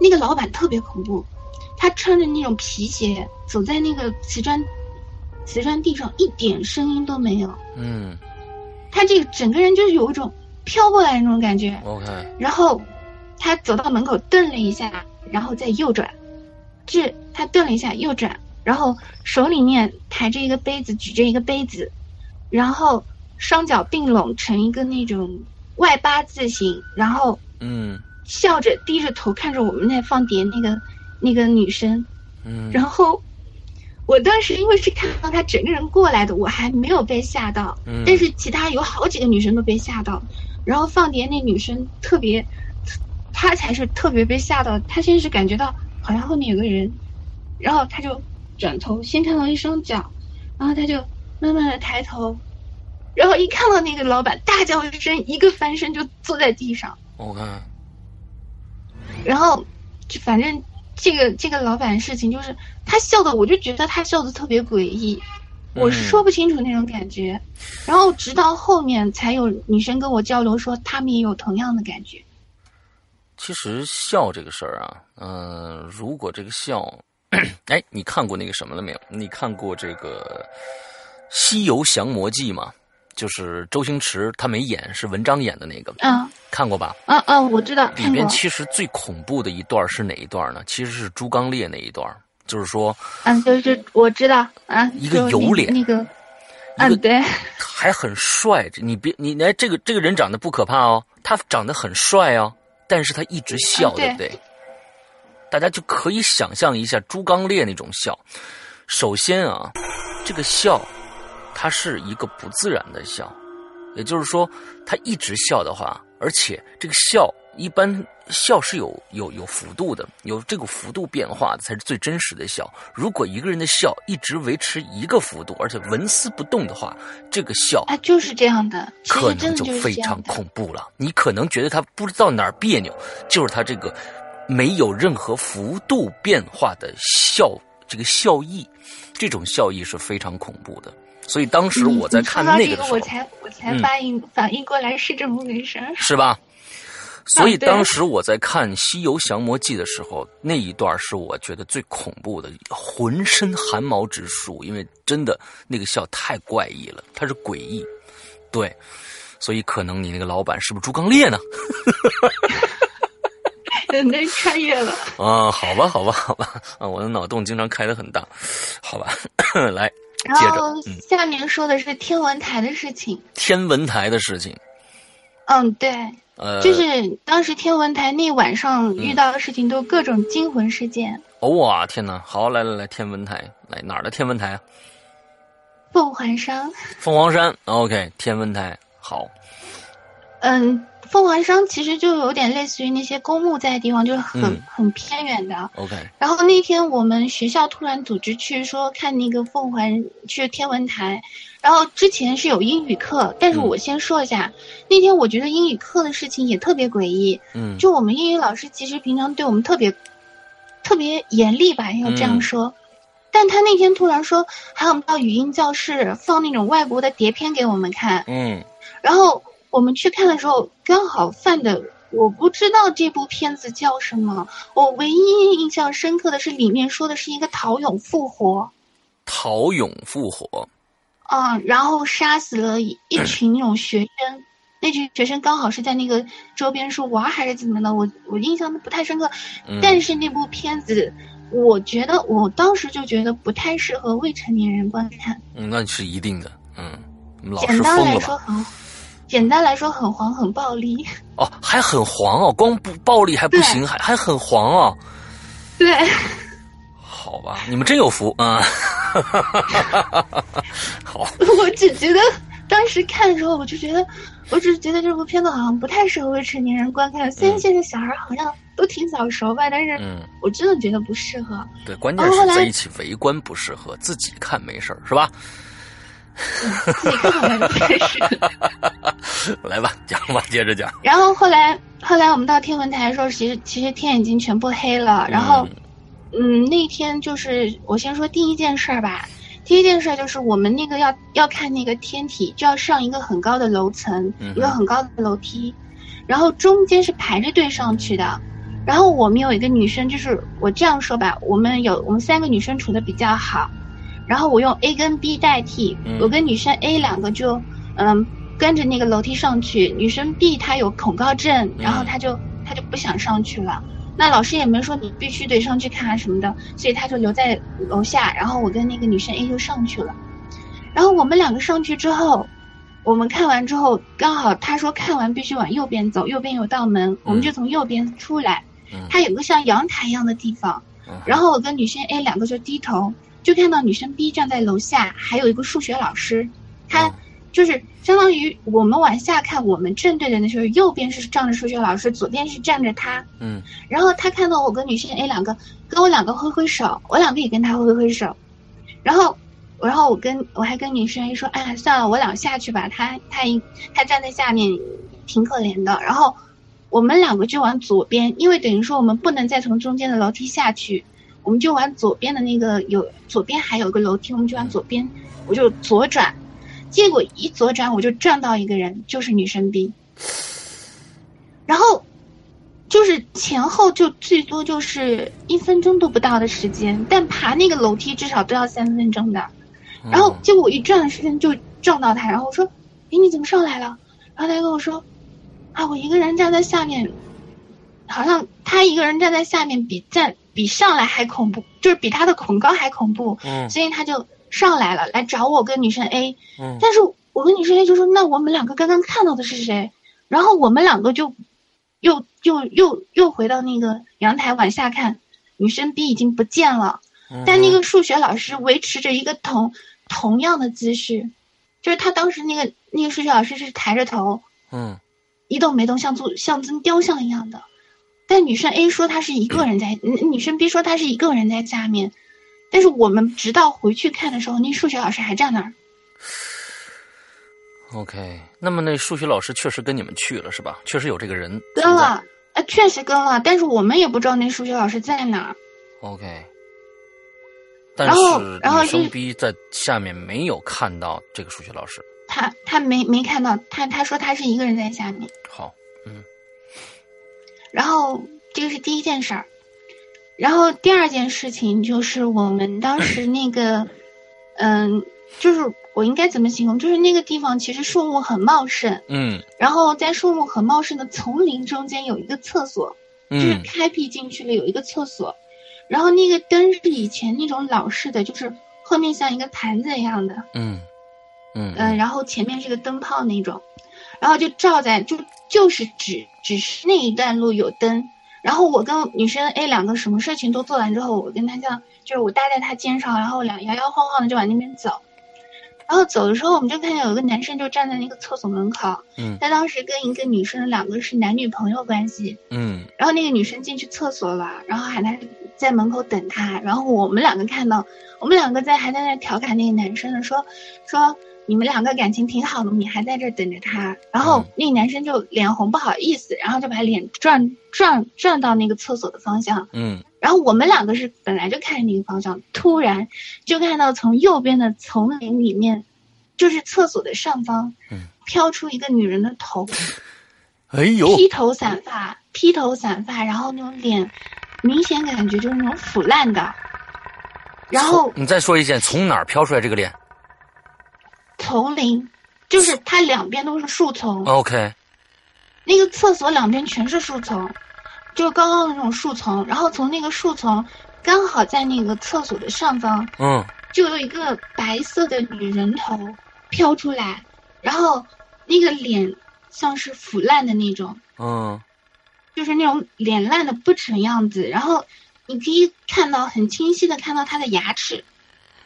那个老板特别恐怖，他穿着那种皮鞋走在那个瓷砖瓷砖地上，一点声音都没有。嗯他这个整个人就是有一种飘过来的那种感觉。OK，然后他走到门口顿了一下，然后再右转，这他顿了一下右转，然后手里面抬着一个杯子，举着一个杯子，然后双脚并拢成一个那种外八字形，然后嗯笑着低着头看着我们那放碟那个那个女生，嗯然后。我当时因为是看到他整个人过来的，我还没有被吓到，嗯但是其他有好几个女生都被吓到，然后放碟那女生特别，她才是特别被吓到。她先是感觉到好像后面有个人，然后她就转头，先看到一双脚，然后她就慢慢的抬头，然后一看到那个老板，大叫一声，一个翻身就坐在地上，我看然后就反正这个这个老板事情就是他笑的，我就觉得他笑的特别诡异。我是说不清楚那种感觉，然后直到后面才有女生跟我交流说，他们也有同样的感觉。其实笑这个事儿啊，嗯、如果这个笑，哎，你看过那个什么了没有？你看过这个《西游降魔记》吗？就是周星驰他没演，是文章演的那个，嗯看过吧？啊啊，我知道，里看过边。其实最恐怖的一段是哪一段呢？其实是朱刚烈那一段，就是说嗯，就是我知道啊，一个油脸那个，嗯，对，还很帅。你别你哎，这个这个人长得不可怕哦，他长得很帅哦，但是他一直笑，对不对？大家就可以想象一下朱刚烈那种笑。首先啊，这个笑，它是一个不自然的笑，也就是说，他一直笑的话，而且这个笑一般笑是有有有幅度的，有这个幅度变化的才是最真实的笑。如果一个人的笑一直维持一个幅度，而且纹丝不动的话，这个笑啊就是这样的，可能就非常恐怖了。你可能觉得他不知道哪儿别扭，就是他这个没有任何幅度变化的笑，这个笑意，这种笑意是非常恐怖的。所以当时我在看那个的时候，我才我才反应反应过来是这么回事是吧？所以当时我在看《西游降魔记》的时候，那一段是我觉得最恐怖的，浑身汗毛直竖，因为真的那个笑太怪异了，它是诡异。对，所以可能你那个老板是不是猪刚烈呢？那穿越了啊？好吧，好吧，好吧，啊，我的脑洞经常开的很大，好吧，来。然后下面说的是天文台的事情。天文台的事情。嗯，对。呃，就是当时天文台那晚上遇到的事情，都各种惊魂事件。哦哇，天哪！好，来来来，天文台，来哪儿的天文台啊？凤凰山。凤凰山，OK，天文台，好。嗯。凤凰山其实就有点类似于那些公墓在的地方，就是很很偏远的。OK。然后那天我们学校突然组织去说看那个凤凰去天文台，然后之前是有英语课，但是我先说一下，那天我觉得英语课的事情也特别诡异。嗯。就我们英语老师其实平常对我们特别特别严厉吧，要这样说。但他那天突然说喊我们到语音教室放那种外国的碟片给我们看。嗯。然后。我们去看的时候，刚好犯的我不知道这部片子叫什么。我唯一印象深刻的是里面说的是一个陶俑复活，陶俑复活，啊，然后杀死了一 群那种学生，那群学生刚好是在那个周边是玩还是怎么的，我我印象不太深刻。但是那部片子，我觉得我当时就觉得不太适合未成年人观看。嗯，那是一定的。嗯，简单来说很。简单来说，很黄，很暴力。哦，还很黄哦，光不暴力还不行，还还很黄哦。对。好吧，你们真有福啊！好。我只觉得当时看的时候，我就觉得，我只是觉得这部片子好像不太适合未成年人观看。虽然现在小孩好像都挺早熟吧，但是我真的觉觉得不适合。对，关键是在一起围观不适合，自己看没事儿，是吧？自己看开始。来吧，讲吧，接着讲。然后后来，后来我们到天文台的时候，其实其实天已经全部黑了。然后，嗯，那天就是我先说第一件事儿吧。第一件事儿就是我们那个要要看那个天体，就要上一个很高的楼层，一个很高的楼梯，然后中间是排着队上去的。然后我们有一个女生，就是我这样说吧，我们有我们三个女生处的比较好。然后我用 A 跟 B 代替，我跟女生 A 两个就，嗯，跟着那个楼梯上去。女生 B 她有恐高症，然后她就她就不想上去了。那老师也没说你必须得上去看啊什么的，所以他就留在楼下。然后我跟那个女生 A 就上去了。然后我们两个上去之后，我们看完之后，刚好他说看完必须往右边走，右边有道门，我们就从右边出来。它有个像阳台一样的地方。然后我跟女生 A 两个就低头。就看到女生 B 站在楼下，还有一个数学老师，他就是相当于我们往下看，我们正对着的是右边是站着数学老师，左边是站着他。嗯。然后他看到我跟女生 A 两个，跟我两个挥挥手，我两个也跟他挥挥手。然后，然后我跟我还跟女生 A 说：“哎，算了，我俩下去吧。他他一他站在下面，挺可怜的。”然后我们两个就往左边，因为等于说我们不能再从中间的楼梯下去。我们就往左边的那个有左边还有个楼梯，我们就往左边，我就左转，结果一左转我就撞到一个人，就是女生兵然后就是前后就最多就是一分钟都不到的时间，但爬那个楼梯至少都要三分钟的，然后结果我一转的时间就撞到他，然后我说：“哎，你怎么上来了？”然后他跟我说：“啊，我一个人站在下面，好像他一个人站在下面比站。”比上来还恐怖，就是比他的恐高还恐怖，嗯，所以他就上来了，来找我跟女生 A，嗯，但是我跟女生 A 就说，那我们两个刚刚看到的是谁？然后我们两个就又又又又回到那个阳台往下看，女生 B 已经不见了，但那个数学老师维持着一个同同样的姿势，就是他当时那个那个数学老师是抬着头，嗯，一动没动，像做像尊雕像一样的。但女生 A 说她是一个人在，女生 B 说她是一个人在下面，但是我们直到回去看的时候，那数学老师还站那儿。OK，那么那数学老师确实跟你们去了是吧？确实有这个人跟了，呃，确实跟了，但是我们也不知道那数学老师在哪儿。OK，但是女生 B 在下面没有看到这个数学老师。他他没没看到他，他说他是一个人在下面。好，嗯。然后这个是第一件事儿，然后第二件事情就是我们当时 那个，嗯，就是我应该怎么形容？就是那个地方其实树木很茂盛，嗯，然后在树木很茂盛的丛林中间有一个厕所，就是开辟进去了有一个厕所，然后那个灯是以前那种老式的，就是后面像一个盘子一样的，嗯，嗯，嗯，然后前面是个灯泡那种。然后就照在就就是只只是那一段路有灯，然后我跟女生 A 两个什么事情都做完之后，我跟她这样，就是我搭在她肩上，然后两摇摇晃晃的就往那边走，然后走的时候我们就看见有一个男生就站在那个厕所门口，嗯，他当时跟一个女生两个是男女朋友关系，嗯，然后那个女生进去厕所了，然后喊他在门口等他，然后我们两个看到，我们两个在还在那调侃那个男生呢，说说。你们两个感情挺好的，你还在这等着他。然后那个男生就脸红，不好意思，然后就把脸转转转到那个厕所的方向。嗯。然后我们两个是本来就看那个方向，突然就看到从右边的丛林里面，就是厕所的上方，嗯，飘出一个女人的头。哎呦！披头散发，披头散发，然后那种脸，明显感觉就是那种腐烂的。然后你再说一遍，从哪儿飘出来这个脸？丛林，就是它两边都是树丛。OK，那个厕所两边全是树丛，就是刚刚的那种树丛。然后从那个树丛，刚好在那个厕所的上方，嗯，就有一个白色的女人头飘出来，然后那个脸像是腐烂的那种，嗯，就是那种脸烂的不成样子。然后你可以看到很清晰的看到她的牙齿，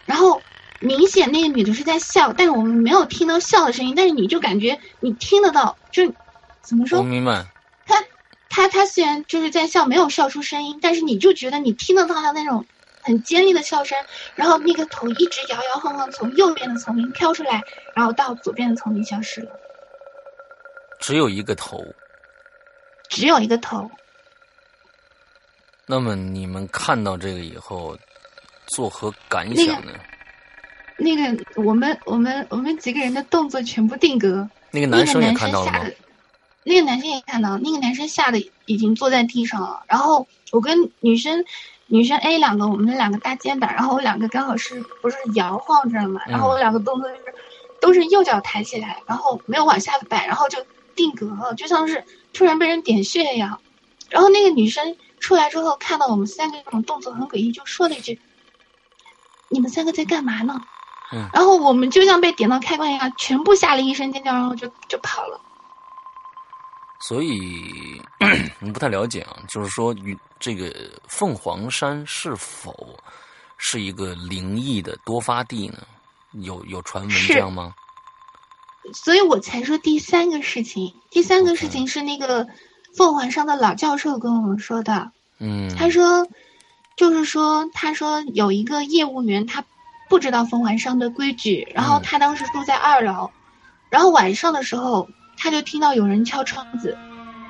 然后。明显那个女的是在笑，但是我们没有听到笑的声音，但是你就感觉你听得到，就怎么说？我明白。她，她，她虽然就是在笑，没有笑出声音，但是你就觉得你听得到她那种很尖利的笑声。然后那个头一直摇摇晃晃从右边的丛林飘出来，然后到左边的丛林消失了。只有一个头。只有一个头。那么你们看到这个以后，作何感想呢？那个我们我们我们几个人的动作全部定格。那个男生也看到了吗？那个男生也看到，那个男生吓得已经坐在地上了。然后我跟女生女生 A 两个，我们两个搭肩膀，然后我两个刚好是不是摇晃着嘛？然后我两个动作就是都是右脚抬起来，然后没有往下摆，然后就定格了，就像是突然被人点穴一样。然后那个女生出来之后，看到我们三个这种动作很诡异，就说了一句：“你们三个在干嘛呢？”然后我们就像被点到开关一样，全部吓了一声尖叫，然后就就跑了。所以 你不太了解啊，就是说，与这个凤凰山是否是一个灵异的多发地呢？有有传闻这样吗？所以我才说第三个事情，第三个事情是那个凤凰山的老教授跟我们说的。嗯，他说，就是说，他说有一个业务员他。不知道凤凰商的规矩，然后他当时住在二楼，然后晚上的时候他就听到有人敲窗子，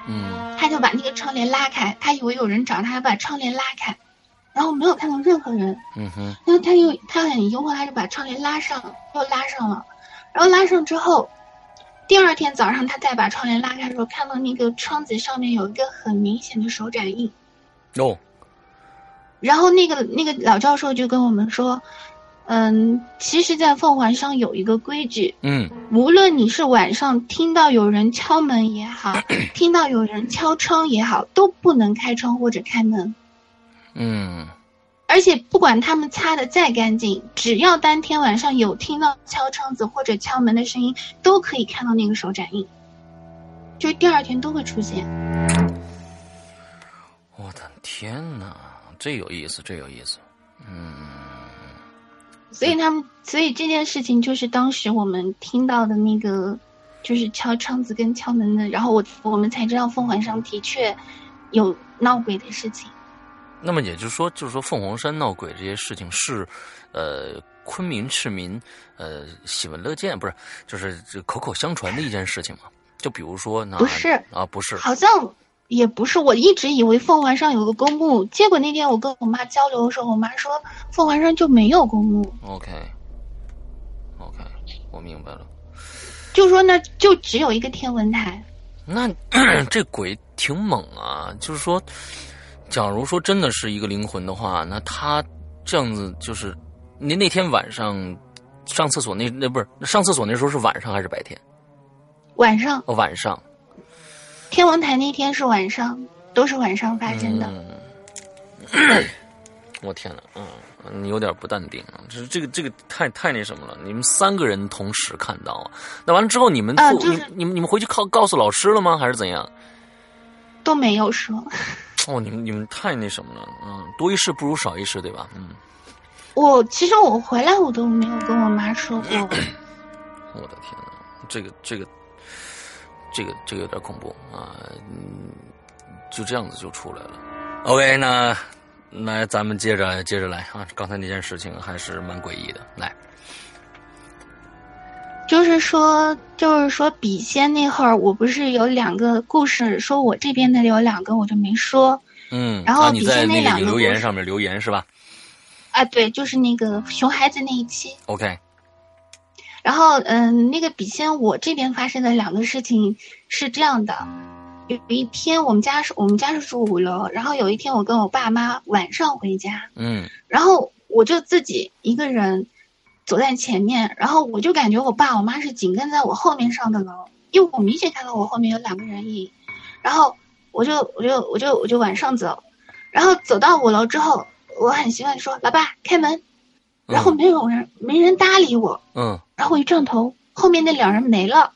嗯，他就把那个窗帘拉开，他以为有人找他，把窗帘拉开，然后没有看到任何人，嗯哼，然后他又他很疑惑，他就把窗帘拉上，又拉上了，然后拉上之后，第二天早上他再把窗帘拉开的时候，看到那个窗子上面有一个很明显的手掌印，哦，然后那个那个老教授就跟我们说。嗯，其实，在凤凰山有一个规矩，嗯，无论你是晚上听到有人敲门也好，听到有人敲窗也好，都不能开窗或者开门。嗯，而且不管他们擦的再干净，只要当天晚上有听到敲窗子或者敲门的声音，都可以看到那个手掌印，就第二天都会出现。我的天哪，这有意思，这有意思，嗯。所以他们，所以这件事情就是当时我们听到的那个就是敲窗子跟敲门的，然后我我们才知道凤凰山的确有闹鬼的事情。那么也就是说，就是说凤凰山闹鬼这些事情是，呃，昆明市民呃喜闻乐见，不是，就是这口口相传的一件事情嘛？就比如说，不是啊，不是，好像也不是。我一直以为凤凰山有个公墓，结果那天我跟我妈交流的时候，我妈说凤凰山就没有公墓。OK，OK，我明白了。就说那就只有一个天文台。那 这鬼挺猛啊！就是说，假如说真的是一个灵魂的话，那他这样子就是，您那天晚上上厕所那那不是上厕所那时候是晚上还是白天？晚上，晚上，天文台那天是晚上，都是晚上发生的。我天呐，嗯，你有点不淡定啊，这这个这个太太那什么了。你们三个人同时看到啊？那完了之后，你们你你们你们回去告告诉老师了吗？还是怎样？都没有说。哦，你们你们太那什么了，嗯，多一事不如少一事，对吧？嗯。我其实我回来我都没有跟我妈说过。我的天呐，这个这个。这个这个有点恐怖啊，嗯，就这样子就出来了。OK，那那咱们接着接着来啊，刚才那件事情还是蛮诡异的。来，就是说，就是说，笔仙那会儿，我不是有两个故事，说我这边的有两个，我就没说。嗯，然后笔仙那两个留言上面留言是吧？啊，对，就是那个熊孩子那一期。OK。然后，嗯，那个笔仙，我这边发生的两个事情是这样的：有一天，我们家是我们家是住五楼，然后有一天我跟我爸妈晚上回家，嗯，然后我就自己一个人走在前面，然后我就感觉我爸我妈是紧跟在我后面上的楼，因为我明显看到我后面有两个人影，然后我就我就我就我就往上走，然后走到五楼之后，我很习惯说：“老爸，开门。”然后没有人，没人搭理我。嗯。然后我一转头，后面那两人没了。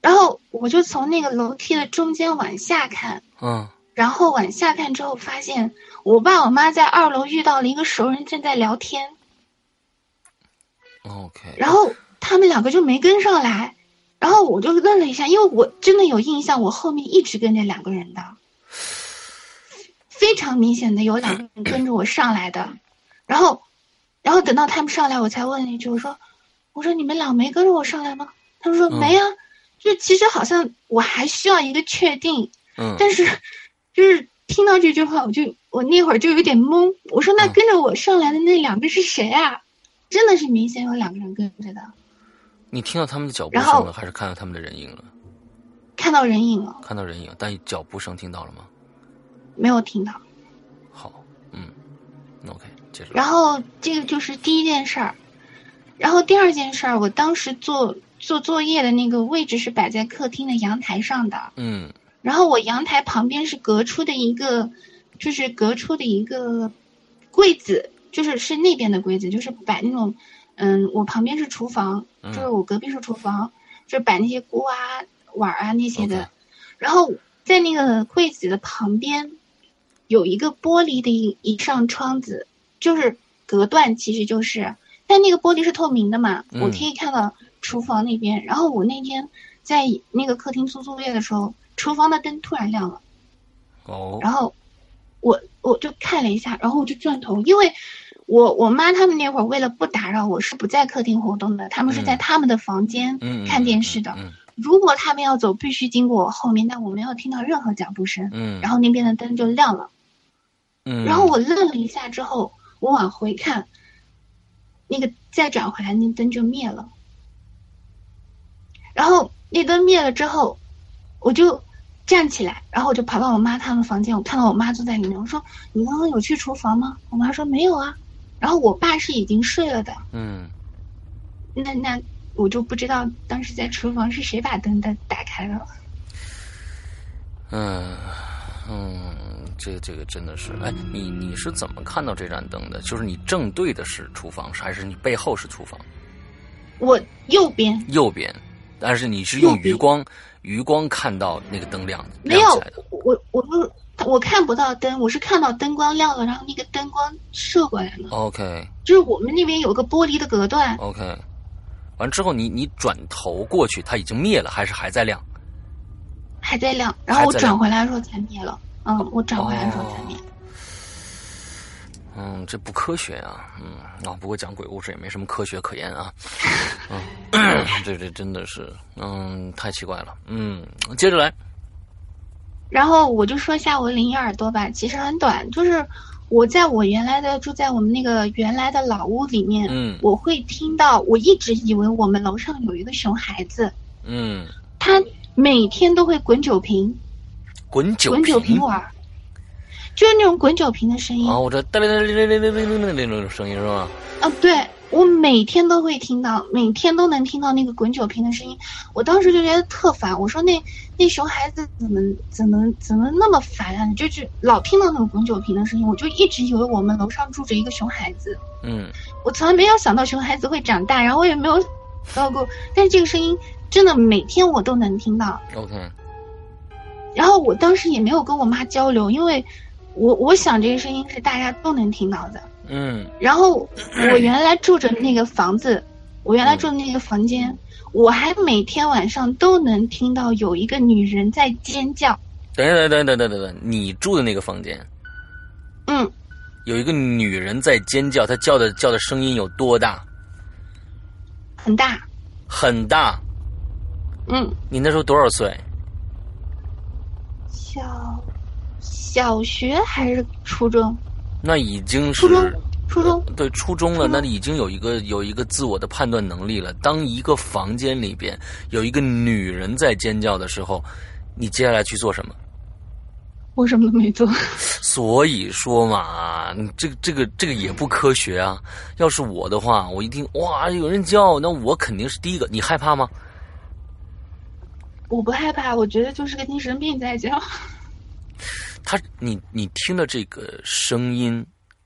然后我就从那个楼梯的中间往下看。嗯。然后往下看之后，发现我爸我妈在二楼遇到了一个熟人，正在聊天。OK。然后他们两个就没跟上来，然后我就愣了一下，因为我真的有印象，我后面一直跟着两个人的，非常明显的有两个人跟着我上来的，然后。然后等到他们上来，我才问了一句：“我说，我说你们俩没跟着我上来吗？”他们说：“没啊。”就其实好像我还需要一个确定。嗯。但是，就是听到这句话，我就我那会儿就有点懵。我说：“那跟着我上来的那两个是谁啊？”真的是明显有两个人跟着的。你听到他们的脚步声了，还是看到他们的人影了？看到人影了。看到人影，但脚步声听到了吗？没有听到。好，嗯，OK。然后这个就是第一件事儿，然后第二件事儿，我当时做做作业的那个位置是摆在客厅的阳台上的，嗯，然后我阳台旁边是隔出的一个，就是隔出的一个柜子，就是是那边的柜子，就是摆那种，嗯，我旁边是厨房，就是我隔壁是厨房，就是摆那些锅啊、碗啊那些的，然后在那个柜子的旁边有一个玻璃的一一扇窗子。就是隔断，其实就是，但那个玻璃是透明的嘛，我可以看到厨房那边。然后我那天在那个客厅做作业的时候，厨房的灯突然亮了。哦。然后我我就看了一下，然后我就转头，因为我我妈他们那会儿为了不打扰我，是不在客厅活动的，他们是在他们的房间看电视的。如果他们要走，必须经过我后面，但我没有听到任何脚步声。嗯。然后那边的灯就亮了。嗯。然后我愣了一下之后。我往回看，那个再转回来，那灯就灭了。然后那灯灭了之后，我就站起来，然后我就跑到我妈他们房间，我看到我妈坐在里面，我说：“你刚刚有去厨房吗？”我妈说：“没有啊。”然后我爸是已经睡了的。嗯。那那我就不知道当时在厨房是谁把灯的打开了。嗯嗯。这个这个真的是，哎，你你是怎么看到这盏灯的？就是你正对的是厨房，还是你背后是厨房？我右边。右边，但是你是用余光余光看到那个灯亮的没有，我我我我看不到灯，我是看到灯光亮了，然后那个灯光射过来了。OK。就是我们那边有个玻璃的隔断。OK。完之后你你转头过去，它已经灭了，还是还在亮？还在亮，然后我转回来的时候才灭了。嗯，我转回来的时候才灭。嗯，这不科学啊。嗯啊，不过讲鬼故事也没什么科学可言啊。嗯，这这真的是，嗯，太奇怪了。嗯，接着来。然后我就说一下我灵异耳朵吧，其实很短，就是我在我原来的住在我们那个原来的老屋里面，嗯，我会听到，我一直以为我们楼上有一个熊孩子，嗯，他。每天都会滚酒瓶，滚酒瓶玩。就是那种滚酒瓶的声音。哦，我这嘚哒哒哒哒嘚嘚的那种声音是吧？啊，对，我每天都会听到，每天都能听到那个滚酒瓶的声音。我当时就觉得特烦，我说那那熊孩子怎么怎么怎么那么烦啊，就是老听到那个滚酒瓶的声音。我就一直以为我们楼上住着一个熊孩子。嗯，我从来没有想到熊孩子会长大，然后我也没有到过。但是这个声音真的每天我都能听到。ok。然后我当时也没有跟我妈交流，因为我我想这个声音是大家都能听到的。嗯。然后我原来住着那个房子，我原来住的那个房间，我还每天晚上都能听到有一个女人在尖叫。等等等等等等等，你住的那个房间，嗯，有一个女人在尖叫，她叫的叫的声音有多大？很大。很大。嗯，你那时候多少岁？小小学还是初中？那已经是初中，初中对初中了。那已经有一个有一个自我的判断能力了。当一个房间里边有一个女人在尖叫的时候，你接下来去做什么？我什么都没做。所以说嘛，这个这个这个也不科学啊。要是我的话，我一听哇有人叫，那我肯定是第一个。你害怕吗？我不害怕，我觉得就是个精神病在叫。他，你你听的这个声音，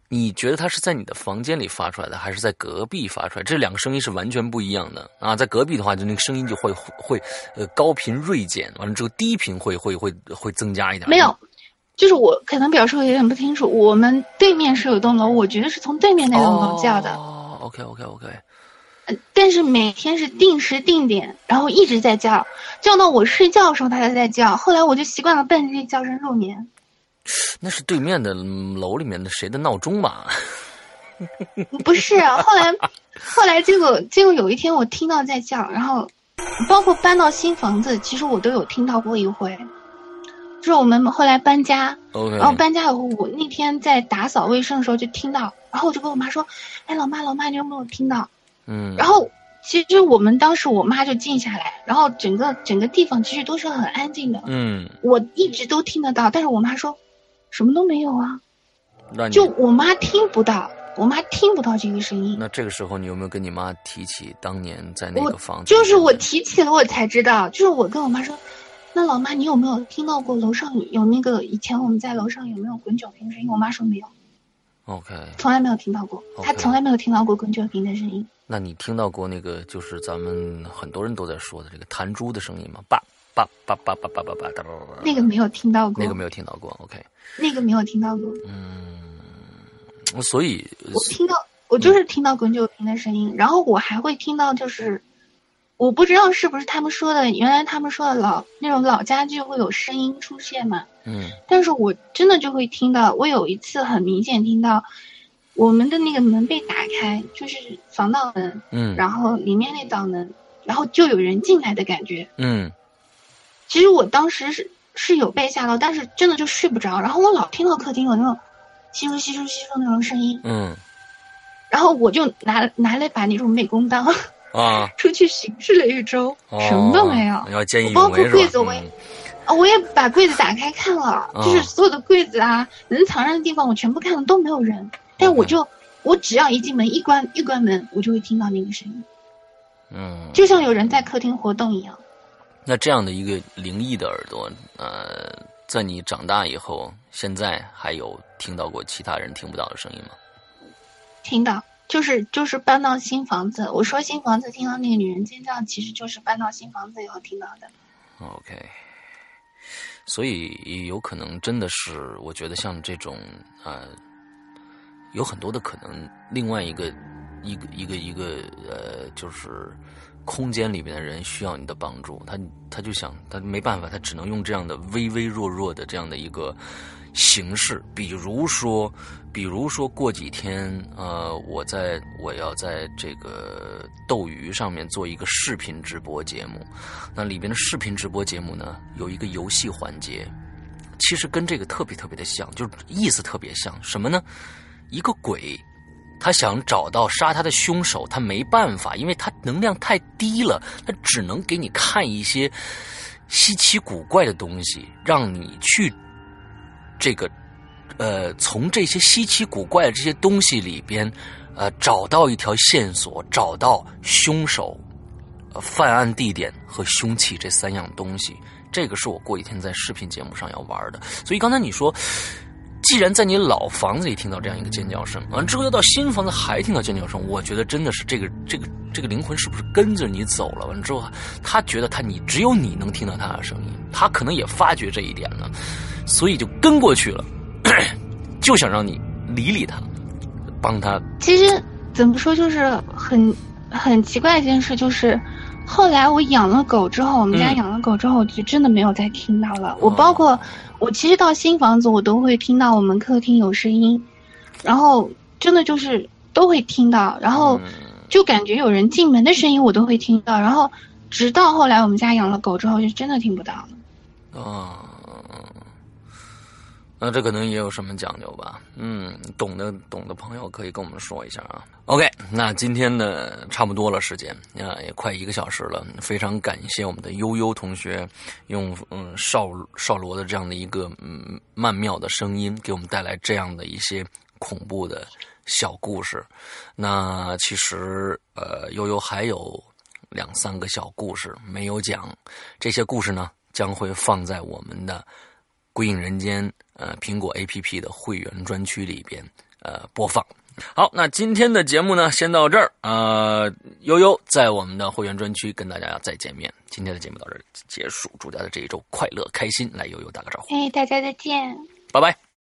你觉得他是在你的房间里发出来的，还是在隔壁发出来？这两个声音是完全不一样的啊！在隔壁的话，就那个声音就会会呃高频锐减，完了之后低频会会会会增加一点。没有，就是我可能表述的有点不清楚。我们对面是有栋楼，我觉得是从对面那栋楼叫的。哦，OK OK OK。但是每天是定时定点，然后一直在叫，叫到我睡觉的时候它才在叫。后来我就习惯了伴着这叫声入眠。那是对面的楼里面的谁的闹钟吧？不是，后来 后来结果结果有一天我听到在叫，然后包括搬到新房子，其实我都有听到过一回。就是我们后来搬家，然后搬家以后，我那天在打扫卫生的时候就听到，然后我就跟我妈说：“哎，老妈老妈，你有没有听到？”嗯，然后其实我们当时我妈就静下来，然后整个整个地方其实都是很安静的。嗯，我一直都听得到，但是我妈说，什么都没有啊。那就我妈听不到，我妈听不到这个声音。那这个时候你有没有跟你妈提起当年在那个房子？就是我提起了，我才知道。就是我跟我妈说，那老妈，你有没有听到过楼上有那个以前我们在楼上有没有滚酒瓶声音？我妈说没有。OK，从来没有听到过，她从来没有听到过滚酒瓶的声音。那你听到过那个就是咱们很多人都在说的这个弹珠的声音吗？叭叭叭叭叭叭叭叭叭叭叭。那个没有听到过。那个没有听到过。OK。那个没有听到过。嗯，所以我听到我就是听到滚酒瓶的声音，然后我还会听到就是。我不知道是不是他们说的，原来他们说的老那种老家具会有声音出现嘛？嗯。但是我真的就会听到，我有一次很明显听到，我们的那个门被打开，就是防盗门。嗯。然后里面那道门，然后就有人进来的感觉。嗯。其实我当时是是有被吓到，但是真的就睡不着，然后我老听到客厅有那种稀疏稀疏稀疏那种声音。嗯。然后我就拿拿了把那种美工刀。啊！出去巡视了一周，什么都没有。要见义包括柜子，我也，啊，我也把柜子打开看了，就是所有的柜子啊，能藏人的地方，我全部看了都没有人。但我就，我只要一进门，一关一关门，我就会听到那个声音。嗯，就像有人在客厅活动一样。那这样的一个灵异的耳朵，呃，在你长大以后，现在还有听到过其他人听不到的声音吗？听到。就是就是搬到新房子，我说新房子听到那个女人尖叫，其实就是搬到新房子以后听到的。OK，所以有可能真的是，我觉得像这种呃，有很多的可能。另外一个一个一个一个呃，就是空间里面的人需要你的帮助，他他就想他没办法，他只能用这样的微微弱弱的这样的一个形式，比如说，比如说过几天，呃，我在我要在这个斗鱼上面做一个视频直播节目，那里边的视频直播节目呢，有一个游戏环节。其实跟这个特别特别的像，就是意思特别像。什么呢？一个鬼，他想找到杀他的凶手，他没办法，因为他能量太低了，他只能给你看一些稀奇古怪的东西，让你去这个呃，从这些稀奇古怪的这些东西里边，呃，找到一条线索，找到凶手、犯案地点和凶器这三样东西。这个是我过几天在视频节目上要玩的，所以刚才你说，既然在你老房子里听到这样一个尖叫声，完之后又到新房子还听到尖叫声，我觉得真的是这个这个这个灵魂是不是跟着你走了？完之后，他觉得他你只有你能听到他的声音，他可能也发觉这一点了，所以就跟过去了，就想让你理理他，帮他。其实怎么说，就是很很奇怪一件事，就是。后来我养了狗之后，我们家养了狗之后，就真的没有再听到了。我包括我其实到新房子，我都会听到我们客厅有声音，然后真的就是都会听到，然后就感觉有人进门的声音我都会听到，然后直到后来我们家养了狗之后，就真的听不到了。啊。那这可能也有什么讲究吧？嗯，懂的懂的朋友可以跟我们说一下啊。OK，那今天呢差不多了，时间啊也快一个小时了。非常感谢我们的悠悠同学用嗯少少罗的这样的一个嗯曼妙的声音，给我们带来这样的一些恐怖的小故事。那其实呃悠悠还有两三个小故事没有讲，这些故事呢将会放在我们的。《归隐人间》呃，苹果 APP 的会员专区里边呃播放。好，那今天的节目呢，先到这儿啊。悠悠在我们的会员专区跟大家再见面。今天的节目到这儿结束，祝大家这一周快乐开心。来，悠悠打个招呼。哎，大家再见，拜拜。